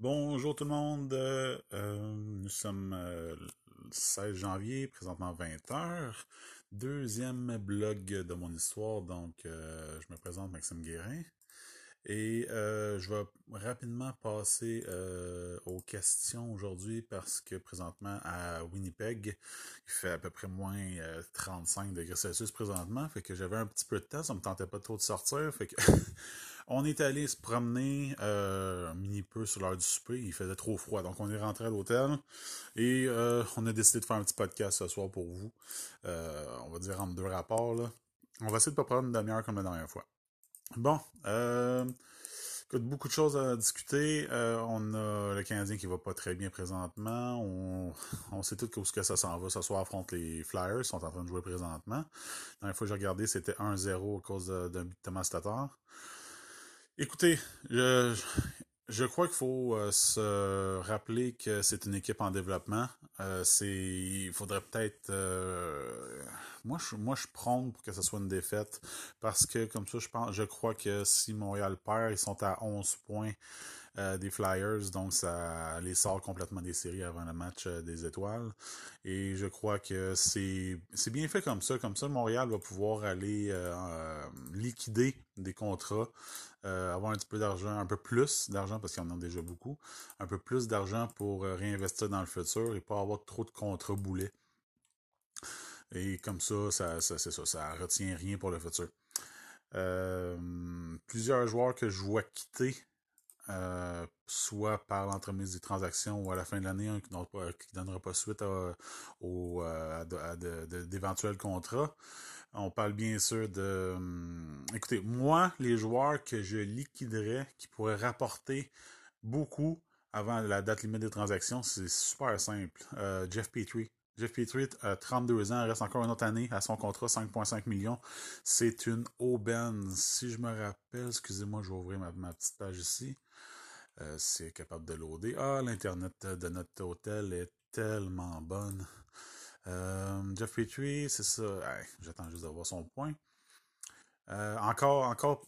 Bonjour tout le monde, euh, nous sommes euh, le 16 janvier, présentement 20h. Deuxième blog de mon histoire, donc euh, je me présente Maxime Guérin. Et je vais rapidement passer aux questions aujourd'hui parce que présentement à Winnipeg, il fait à peu près moins 35 degrés Celsius présentement. Fait que j'avais un petit peu de temps, ça me tentait pas trop de sortir. Fait que On est allé se promener euh, un mini peu sur l'heure du souper. Il faisait trop froid. Donc, on est rentré à l'hôtel et euh, on a décidé de faire un petit podcast ce soir pour vous. Euh, on va dire entre deux rapports. On va essayer de ne pas prendre une demi-heure comme la dernière fois. Bon, euh, écoute, beaucoup de choses à discuter. on a le Canadien qui va pas très bien présentement. On, sait tout ce que ça s'en va. Ce soir affronte les Flyers. Ils sont en train de jouer présentement. La dernière fois que j'ai regardé, c'était 1-0 à cause d'un but de Thomas Tatar. Écoutez, je, je crois qu'il faut euh, se rappeler que c'est une équipe en développement. Euh, c'est, il faudrait peut-être, euh, moi je, moi je prône pour que ce soit une défaite parce que comme ça je pense, je crois que si Montréal perd, ils sont à 11 points euh, des Flyers, donc ça les sort complètement des séries avant le match euh, des étoiles. Et je crois que c'est c'est bien fait comme ça. Comme ça, Montréal va pouvoir aller euh, liquider des contrats, avoir un petit peu d'argent, un peu plus d'argent parce qu'ils en ont déjà beaucoup, un peu plus d'argent pour réinvestir dans le futur et pas avoir trop de contrats boulets. Et comme ça, ça, ça c'est ça, ça retient rien pour le futur. plusieurs joueurs que je vois quitter euh, soit par l'entremise des transactions ou à la fin de l'année, qui ne donnera pas suite à, d'éventuels contrats. On parle bien sûr de... Hum, écoutez, moi, les joueurs que je liquiderais, qui pourraient rapporter beaucoup avant la date limite des transactions, c'est super simple. Euh, Jeff Petrie. Jeff Petrie a 32 ans, reste encore une autre année à son contrat, 5,5 millions. C'est une aubaine. Si je me rappelle, excusez-moi, je vais ouvrir ma petite page ici. Euh, c'est capable de loader. Ah, l'Internet de notre hôtel est tellement bonne. Euh, Jeff Petrie, c'est ça. J'attends juste d'avoir son point. Euh, encore, encore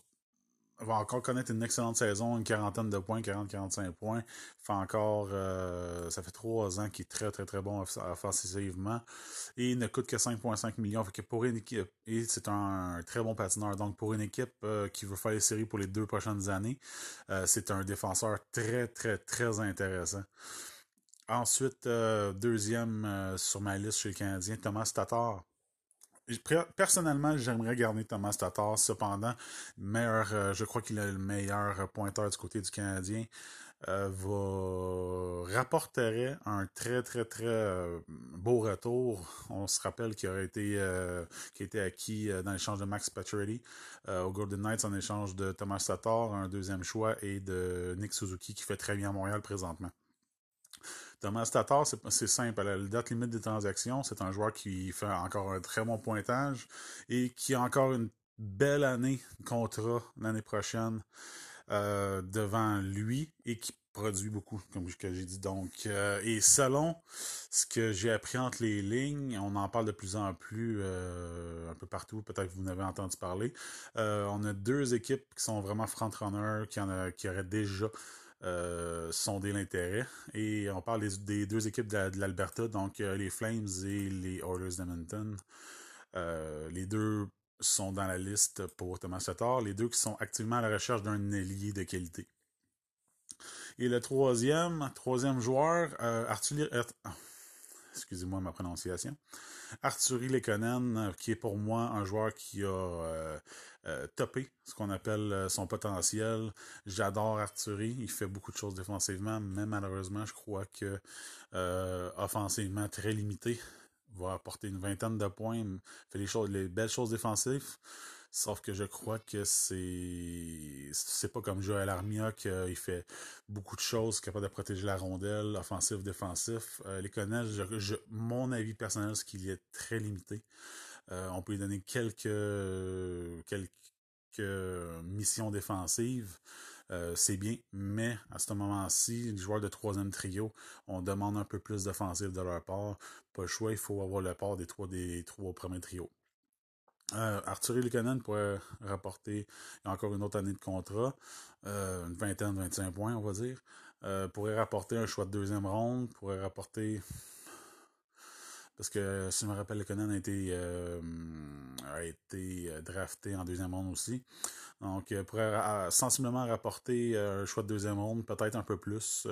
va encore connaître une excellente saison, une quarantaine de points, 40-45 points. Fait encore, euh, ça fait trois ans qu'il est très, très, très bon offensivement. Et il ne coûte que 5,5 millions. Pour une équipe, et c'est un, très bon patineur. Donc, pour une équipe euh, qui veut faire les séries pour les deux prochaines années, euh, c'est un défenseur très, très, très intéressant. Ensuite, deuxième sur ma liste chez le Canadien, Thomas Tatar. Personnellement, j'aimerais garder Thomas Tatar. Cependant, meilleur, euh, je crois qu'il est le meilleur pointeur du côté du Canadien. Euh, va rapporterait un très très très euh, beau retour. On se rappelle qu'il aurait été acquis dans l'échange de Max Pacioretty au Golden Knights en échange de Thomas Tatar, un deuxième choix, et de Nick Suzuki qui fait très bien à Montréal présentement. Thomas Tatar, c'est simple. La date limite des transactions, c'est un joueur qui fait encore un très bon pointage et qui a encore une belle année de contrat l'année prochaine euh, devant lui et qui produit beaucoup, comme j'ai dit. Donc, euh, et selon ce que j'ai appris entre les lignes, on en parle de plus en plus euh, un peu partout. Peut-être que vous en avez entendu parler. on a deux équipes qui sont vraiment front-runners, qui, en qui auraient déjà euh, sonder l'intérêt. Et on parle des, deux équipes de, l'Alberta, donc euh, les Flames et les Oilers d'Edmonton. Euh, les deux sont dans la liste pour Thomas Tatar, les deux qui sont activement à la recherche d'un ailier de qualité. Et le troisième, troisième joueur, Arthur, excusez-moi ma prononciation, Arthurie Lekonen, qui est pour moi un joueur qui a euh, topé ce qu'on appelle euh, son potentiel. J'adore Arthurie, il fait beaucoup de choses défensivement, mais malheureusement, je crois que euh, offensivement très limité. Va apporter une vingtaine de points, fait les les belles choses défensives. Sauf que je crois que c'est c'est pas comme Joël Armia qu'il fait beaucoup de choses, capable de protéger la rondelle, offensif, défensif. les connaître, je, mon avis personnel, c'est qu'il est très limité. Euh, on peut lui donner quelques, quelques missions défensives. Euh, c'est bien, mais à ce moment-ci, les joueurs de troisième trio, on demande un peu plus d'offensive de leur part. Pas le choix, il faut avoir le part des trois, des trois premiers trios. Euh, Arthur Lukanen pourrait rapporter encore une autre année de contrat, une vingtaine, 25 points, on va dire. pourrait rapporter un choix de deuxième ronde, pourrait rapporter parce que si je me rappelle, le Conan a été, été drafté en deuxième ronde aussi. Donc, pourrait sensiblement rapporter un choix de deuxième ronde, peut-être un peu plus,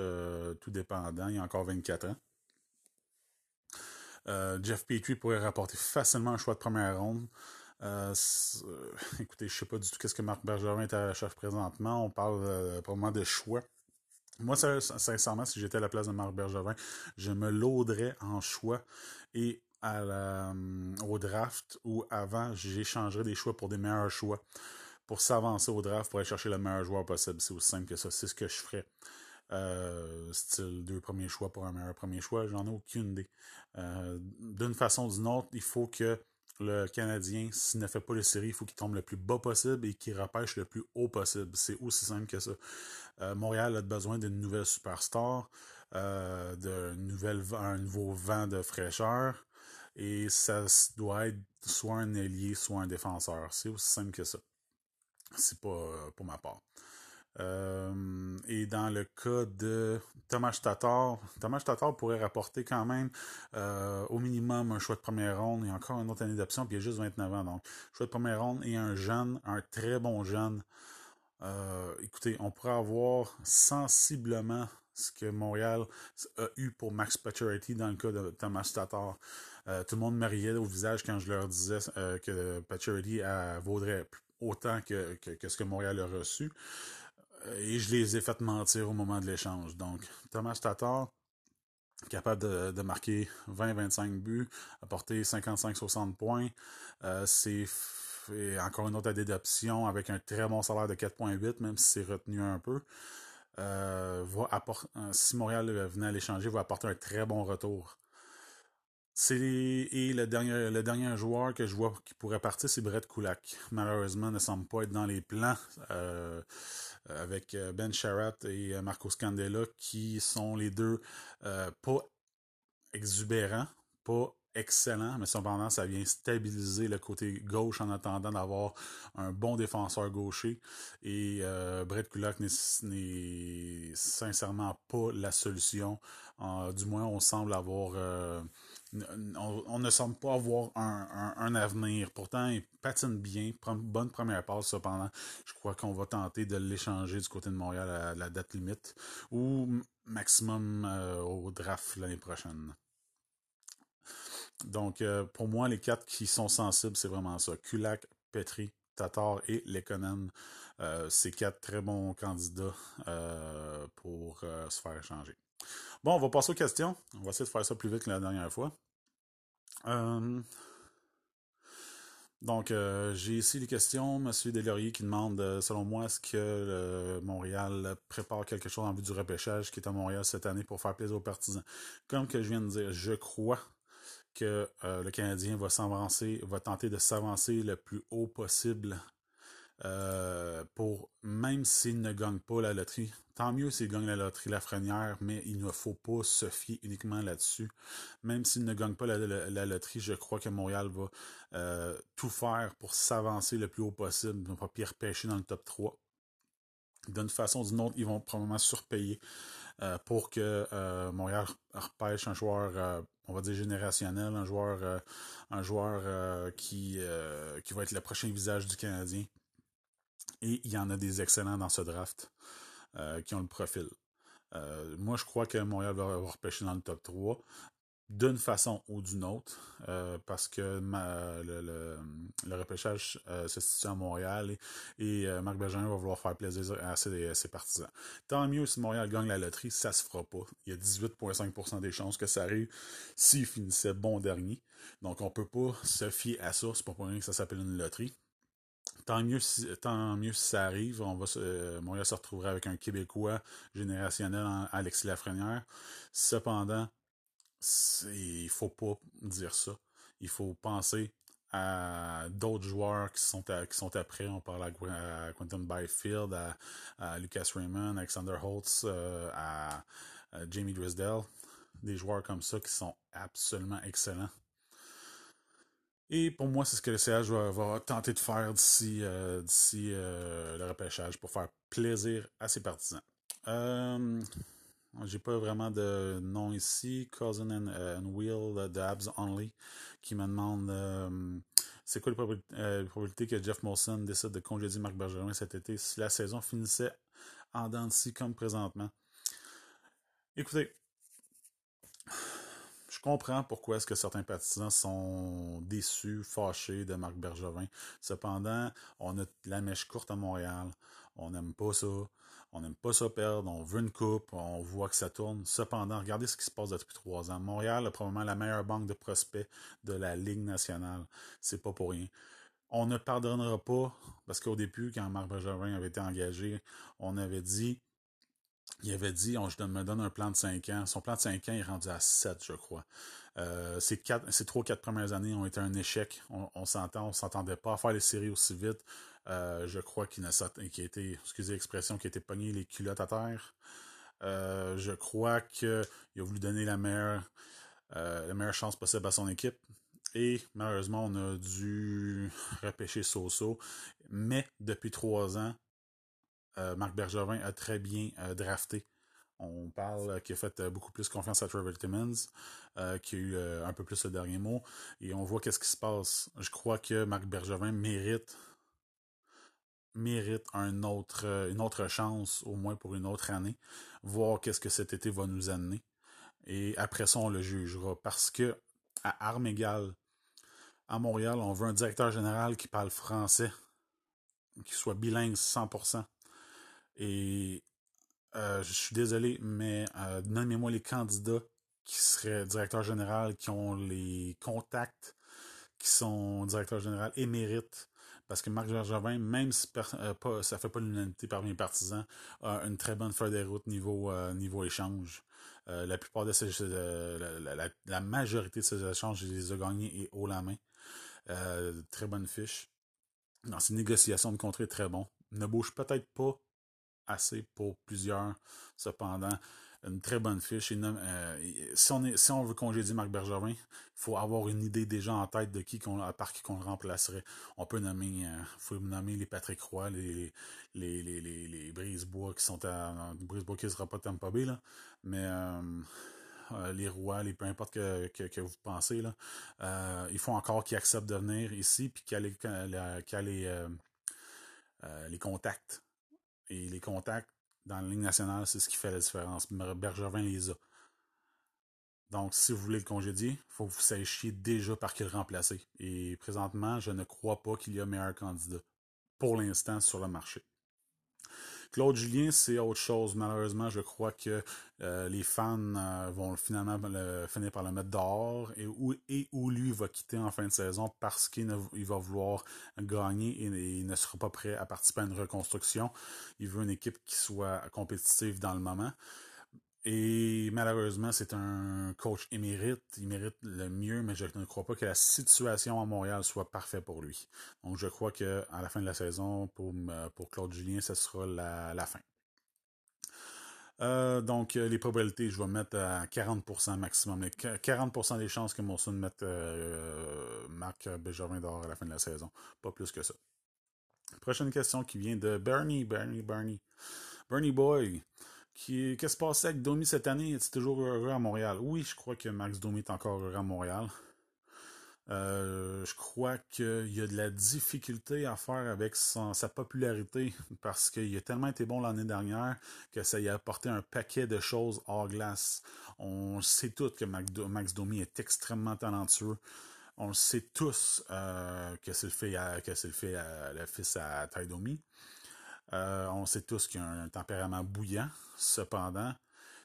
tout dépendant. Il y a encore 24 ans. Jeff Petrie pourrait rapporter facilement un choix de première ronde. Euh, euh, écoutez, je sais pas du tout qu'est-ce que Marc Bergeron est à la chef présentement. On parle euh, probablement de choix. Moi, sincèrement, si j'étais à la place de Marc Bergevin, je me lauderais en choix et à au draft ou avant, j'échangerais des choix pour des meilleurs choix pour s'avancer au draft pour aller chercher le meilleur joueur possible. C'est aussi simple que ça. C'est ce que je ferais. style deux premiers choix pour un meilleur premier choix, j'en ai aucune idée. D'une façon ou d'une autre, il faut que le Canadien, s'il ne fait pas le série, il faut qu'il tombe le plus bas possible et qu'il repêche le plus haut possible. C'est aussi simple que ça. Euh, Montréal a besoin d'une nouvelle superstar, euh, d'un nouveau vent de fraîcheur. Et ça doit être soit un ailier, soit un défenseur. C'est aussi simple que ça. C'est pas euh, pour ma part. Euh, et dans le cas de Thomas Tatar, Thomas Tatar pourrait rapporter quand même euh, au minimum un choix de première ronde et encore une autre année d'option, puis il a juste 29 ans. Donc, choix de première ronde et un jeune, un très bon jeune. Euh, écoutez, on pourrait avoir sensiblement ce que Montréal a eu pour Max Pacioretty dans le cas de Thomas Tatar. tout le monde me riait au visage quand je leur disais que Pacioretty vaudrait autant que, que, ce que Montréal a reçu et je les ai fait mentir au moment de l'échange. Donc, Thomas Tatar, capable de, marquer 20-25 buts, apporter 55-60 points. Euh, c'est encore une autre année d'option avec un très bon salaire de 4.8, même si c'est retenu un peu. Euh, euh, si Montréal venait à l'échanger, va apporter un très bon retour. Et le dernier le dernier joueur que je vois qui pourrait partir, c'est Brett Kulak. Malheureusement, ne semble pas être dans les plans. Euh, avec euh, Ben Sherratt et euh, Marco Scandella, qui sont les deux pas exubérants, pas excellents, mais cependant, ça vient stabiliser le côté gauche en attendant d'avoir un bon défenseur gaucher. Et Brett Kulak n'est sincèrement pas la solution. du moins, on semble avoir on, ne semble pas avoir un, avenir. Pourtant, il patine bien, bonne première passe. Cependant, je crois qu'on va tenter de l'échanger du côté de Montréal à la date limite ou maximum euh, au draft l'année prochaine. Donc, euh, pour moi, les quatre qui sont sensibles, c'est vraiment ça. Kulak, Petri, Tatar et Lekonen. Euh, c'est quatre très bons candidats pour se faire échanger. Bon, on va passer aux questions. On va essayer de faire ça plus vite que la dernière fois. Euh, donc, euh, j'ai ici des questions. Monsieur Delaurier qui demande, euh, selon moi, est-ce que Montréal prépare quelque chose en vue du repêchage qui est à Montréal cette année pour faire plaisir aux partisans? Comme que je viens de dire, je crois que le Canadien va s'avancer, va tenter de s'avancer le plus haut possible euh, pour même s'il ne gagne pas la loterie, tant mieux s'il gagne la loterie Lafrenière, mais il ne faut pas se fier uniquement là-dessus. Même s'il ne gagne pas la, loterie, je crois que Montréal va euh, tout faire pour s'avancer le plus haut possible, ne pas pire pêcher dans le top 3. D'une façon ou d'une autre, ils vont probablement surpayer euh, pour que Montréal repêche un joueur, on va dire générationnel, un joueur, un joueur qui, qui va être le prochain visage du Canadien. Et il y en a des excellents dans ce draft euh, qui ont le profil. Euh, moi, je crois que Montréal va, repêcher dans le top 3 d'une façon ou d'une autre, euh, parce que le, repêchage se situe à Montréal et, Marc Bergeron va vouloir faire plaisir à ses, partisans. Tant mieux si Montréal gagne la loterie, ça se fera pas. Il y a 18,5% des chances que ça arrive s'il finissait bon dernier. Donc on peut pas se fier à ça, c'est pour rien que ça s'appelle une loterie. Tant mieux, si, tant mieux si ça arrive. On va euh, Montréal se retrouverait avec un Québécois générationnel, en Alexis Lafrenière. Cependant, il faut pas dire ça. Il faut penser à d'autres joueurs qui sont, qui sont après. On parle à, Quentin Byfield, à, Lucas Raymond, Alexander Holtz, euh, à, Jamie Drisdale. Des joueurs comme ça qui sont absolument excellents. Et pour moi, c'est ce que le CH va, tenter de faire d'ici euh, euh, le repêchage pour faire plaisir à ses partisans. Euh, J'ai pas vraiment de nom ici. Cousin and, and Will de Abs Only qui me demande c'est quoi les probabilités que Jeff Molson décide de congédier Marc Bergeron cet été si la saison finissait en dents comme présentement? Écoutez, comprends pourquoi est-ce que certains partisans sont déçus, fâchés de Marc Bergevin. Cependant, on a la mèche courte à Montréal. On n'aime pas ça. On n'aime pas ça perdre. On veut une coupe. On voit que ça tourne. Cependant, regardez ce qui se passe depuis trois ans. Montréal a probablement la meilleure banque de prospects de la Ligue nationale. C'est pas pour rien. On ne pardonnera pas, parce qu'au début, quand Marc Bergevin avait été engagé, on avait dit il avait dit, on, je me donne un plan de 5 ans. Son plan de 5 ans est rendu à 7, je crois. Euh, ces, quatre, ces 3 quatre premières années ont été un échec. On, s'entend, on s'entendait pas à faire les séries aussi vite. Euh, je crois qu'il a, été, excusez l'expression, qui a été pogné les culottes à terre. Euh, je crois qu'il a voulu donner la meilleure, la meilleure chance possible à son équipe. Et malheureusement, on a dû repêcher Soso. Mais depuis trois ans, Marc Bergevin a très bien euh, drafté. On parle qu'il a fait euh, beaucoup plus confiance à Trevor Timmons, qui a eu un peu plus le dernier mot. Et on voit qu'est-ce qui se passe. Je crois que Marc Bergevin mérite mérite une autre chance, au moins pour une autre année, voir qu'est-ce que cet été va nous amener. Et après ça, on le jugera. Parce que, à armes à Montréal, on veut un directeur général qui parle français, qui soit bilingue 100%. Et euh, je suis désolé, mais euh, nommez-moi les candidats qui seraient directeurs général, qui ont les contacts, qui sont directeurs général émérites. Parce que Marc Bergevin, même si euh, pas, ça fait pas l'unanimité parmi les partisans, a une très bonne feuille de route niveau, niveau échange. la plupart de ces la, majorité de ces échanges, il les a gagnés et haut la main. très bonne fiche. Dans ses négociations de contrat, très bon. Ne bouge peut-être pas assez pour plusieurs. Cependant, une très bonne fiche. Euh, si, on est, si on veut congédier Marc Bergevin, il faut avoir une idée déjà en tête de qui qu'on, par qui qu'on le remplacerait. On peut nommer, euh, faut nommer les Patrick Roy, les, les, les, les, les Brisebois qui sont à, Brisebois qui sera pas Tampa Bay, là, mais, euh, les rois, les peu importe que, que, vous pensez, là, il faut encore qu'ils acceptent de venir ici puis qu'il y a les, les contacts et les contacts dans la ligne nationale, c'est ce qui fait la différence. Bergevin les a. Donc, si vous voulez le congédier, il faut que vous sachiez déjà par qui le remplacer. Et présentement, je ne crois pas qu'il y a meilleur candidat pour l'instant sur le marché. Claude Julien, c'est autre chose. Malheureusement, je crois que euh, les fans euh, vont finalement finir par le mettre dehors et où, lui va quitter en fin de saison parce qu'il va vouloir gagner et, et, il ne sera pas prêt à participer à une reconstruction. Il veut une équipe qui soit compétitive dans le moment. Et malheureusement, c'est un coach émérite. Il mérite le mieux, mais je ne crois pas que la situation à Montréal soit parfaite pour lui. Donc, je crois qu'à la fin de la saison, pour, pour Claude Julien, ce sera la, fin. Euh, donc, les probabilités, je vais mettre à 40% maximum. 40% des chances que Monson mette euh, Marc Béjavin dehors à la fin de la saison. Pas plus que ça. Prochaine question qui vient de Bernie, Bernie, Bernie. Bernie Boy. Qu'est-ce qui se passait avec Domi cette année? Est-il toujours heureux à Montréal? Oui, je crois que Max Domi est encore heureux à Montréal. Euh, je crois qu'il y a de la difficulté à faire avec sa popularité parce qu'il a tellement été bon l'année dernière que ça y a apporté un paquet de choses hors glace. On sait tous que Max Domi est extrêmement talentueux. On le sait tous euh, que c'est le fait que c'est le fait le fils à Ty Domi. Euh, on sait tous qu'il a un tempérament bouillant. Cependant,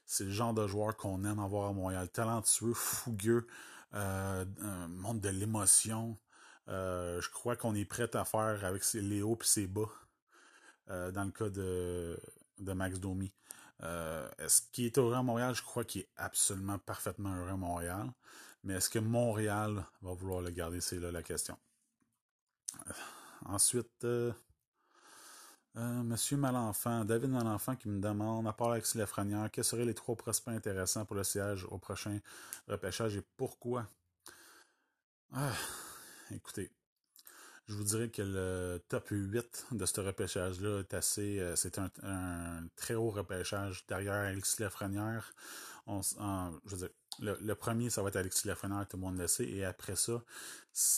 c'est le genre de joueur qu'on aime avoir à Montréal. Talentueux, fougueux, euh, monde de l'émotion. Euh, je crois qu'on est prêt à faire avec ses Léo et ses bas. Euh, dans le cas de, de Max Domi. est-ce qu'il est heureux à Montréal? Je crois qu'il est absolument parfaitement heureux à Montréal. Mais est-ce que Montréal va vouloir le garder? C'est là la question. Ensuite, euh, Monsieur Malenfant, David Malenfant qui me demande, à part Alexis Lafrenière, quels seraient les trois prospects intéressants pour le siège au prochain repêchage et pourquoi? Ah, écoutez, je vous dirais que le top 8 de ce repêchage-là est assez. Euh, c'est un, très haut repêchage derrière Alexis Lafrenière. Je veux dire, le, premier, ça va être Alexis Lafrenière, tout le monde le sait. Et après ça,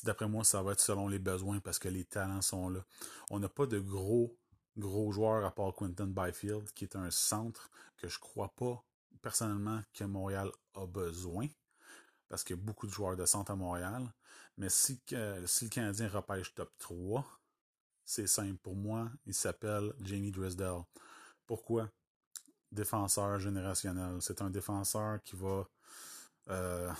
d'après moi, ça va être selon les besoins parce que les talents sont là. On n'a pas de gros, gros joueurs à part Quentin Byfield, qui est un centre que je crois pas personnellement que Montréal a besoin parce qu'il y a beaucoup de joueurs de centre à Montréal. Mais si, si le Canadien repêche top 3, c'est simple pour moi, il s'appelle Jamie Dresdell. Pourquoi? Défenseur générationnel. C'est un défenseur qui va euh,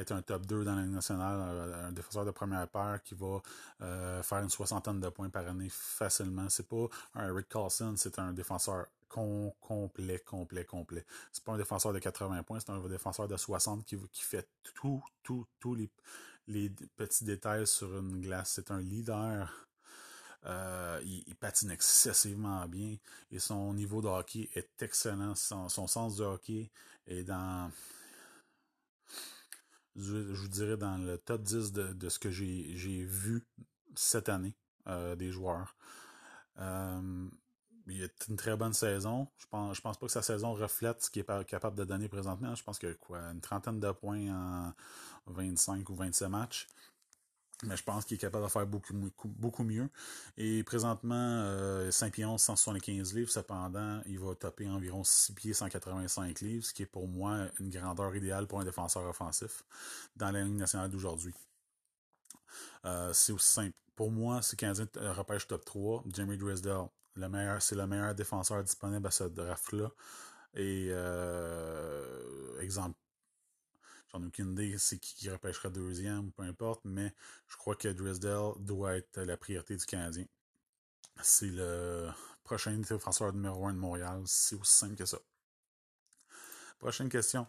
être un top 2 dans la Ligue nationale, un défenseur de première paire qui va euh, faire une soixantaine de points par année facilement. C'est pas un Eric Carlson, c'est un défenseur complet, complet, complet. C'est pas un défenseur de 80 points, c'est un défenseur de 60 qui, fait tout, tout, tous les, petits détails sur une glace. C'est un leader. Euh, il, patine excessivement bien et son niveau de hockey est excellent. Son, sens de hockey est dans, je, vous dirais, dans le top 10 de, ce que j'ai vu cette année euh, des joueurs. Euh, il a une très bonne saison. Je pense, je pense pas que sa saison reflète ce qu'il est capable de donner présentement. Je pense que quoi, une trentaine de points en 25 ou 27 matchs. Mais je pense qu'il est capable de faire beaucoup, beaucoup mieux. Et présentement, 5 euh, pieds 11, 175 livres. Cependant, il va taper environ 6 pieds 185 livres, ce qui est pour moi une grandeur idéale pour un défenseur offensif dans la ligne nationale d'aujourd'hui. Euh, c'est aussi simple. Pour moi, si le Canadien repêche top 3, Jamie Dresdell, c'est le meilleur défenseur disponible à ce draft-là. Et euh, exemple, j'en ai aucune idée c'est qui, qui repêchera deuxième, peu importe, mais je crois que Dresdell doit être la priorité du Canadien. C'est le prochain défenseur numéro 1 de Montréal. C'est aussi simple que ça. Prochaine question.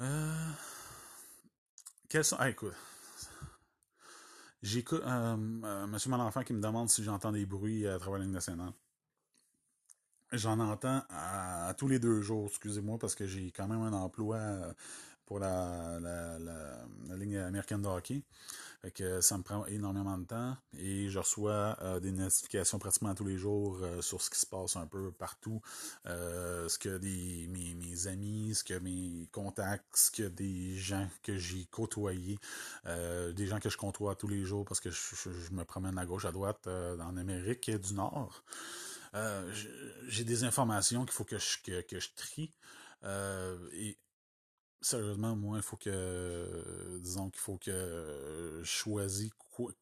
Euh... Quels sont. Ah, écoute, J'écoute euh, euh, Monsieur Malenfant qui me demande si j'entends des bruits à travers la ligne nationale. J'en entends à, tous les deux jours, excusez-moi, parce que j'ai quand même un emploi pour la, la, la, ligne américaine de hockey. que ça me prend énormément de temps et je reçois euh, des notifications pratiquement tous les jours euh, sur ce qui se passe un peu partout. Euh, ce que des, mes, mes, amis, ce que mes contacts, ce que des gens que j'ai côtoyés, des gens que je côtoie tous les jours parce que je, me promène à gauche, à droite en Amérique du Nord. j'ai des informations qu'il faut que je, que, que je trie. et sérieusement, moi, il faut que, disons qu'il faut que je choisis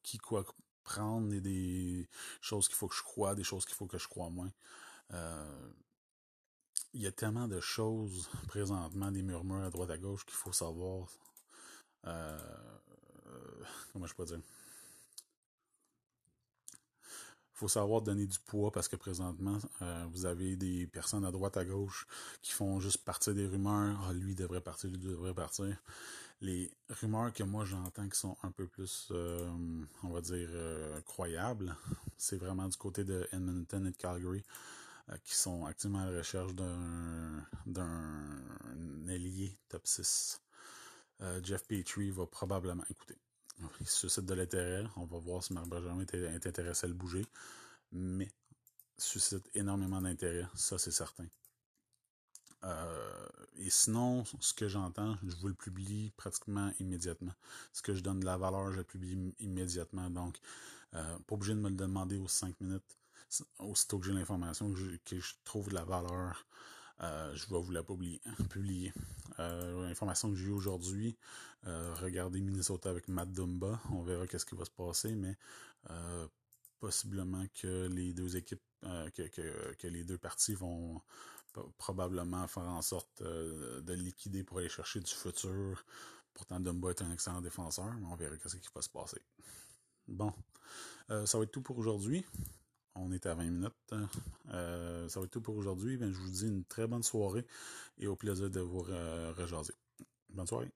qui quoi prendre et des choses qu'il faut que je crois, des choses qu'il faut que je crois moins. Euh, il y a tellement de choses présentement, des murmures à droite à gauche qu'il faut savoir. Euh, comment je peux dire? Faut savoir donner du poids parce que présentement, euh, vous avez des personnes à droite, à gauche qui font juste partir des rumeurs. Ah, lui devrait partir, lui devrait partir. Les rumeurs que moi j'entends qui sont un peu plus, euh, on va dire, euh, croyables, c'est vraiment du côté de Edmonton et de Calgary qui sont activement à la recherche d'un d'un ailier top 6. Jeff Petrie va probablement, écouter il suscite de l'intérêt. On va voir si Marc Benjamin est, intéressé à le bouger. Mais suscite énormément d'intérêt, ça c'est certain. Euh, et sinon, ce que j'entends, je vous le publie pratiquement immédiatement. Ce que je donne de la valeur, je le publie immédiatement. Donc, euh, pas obligé de me le demander aux 5 minutes. Aussitôt que j'ai l'information, que, je trouve de la valeur, euh, je vais vous la publier. Euh, L'information que j'ai eue aujourd'hui, euh, regardez Minnesota avec Matt Dumba. On verra qu'est-ce qui va se passer, mais possiblement que les deux équipes, que, les deux parties vont probablement faire en sorte de liquider pour aller chercher du futur. Pourtant, Dumba est un excellent défenseur, mais on verra qu'est-ce qui va se passer. Bon, ça va être tout pour aujourd'hui. On est à 20 minutes. Euh, ça va être tout pour aujourd'hui. Ben, je vous dis une très bonne soirée et au plaisir de vous rejaser. Bonne soirée.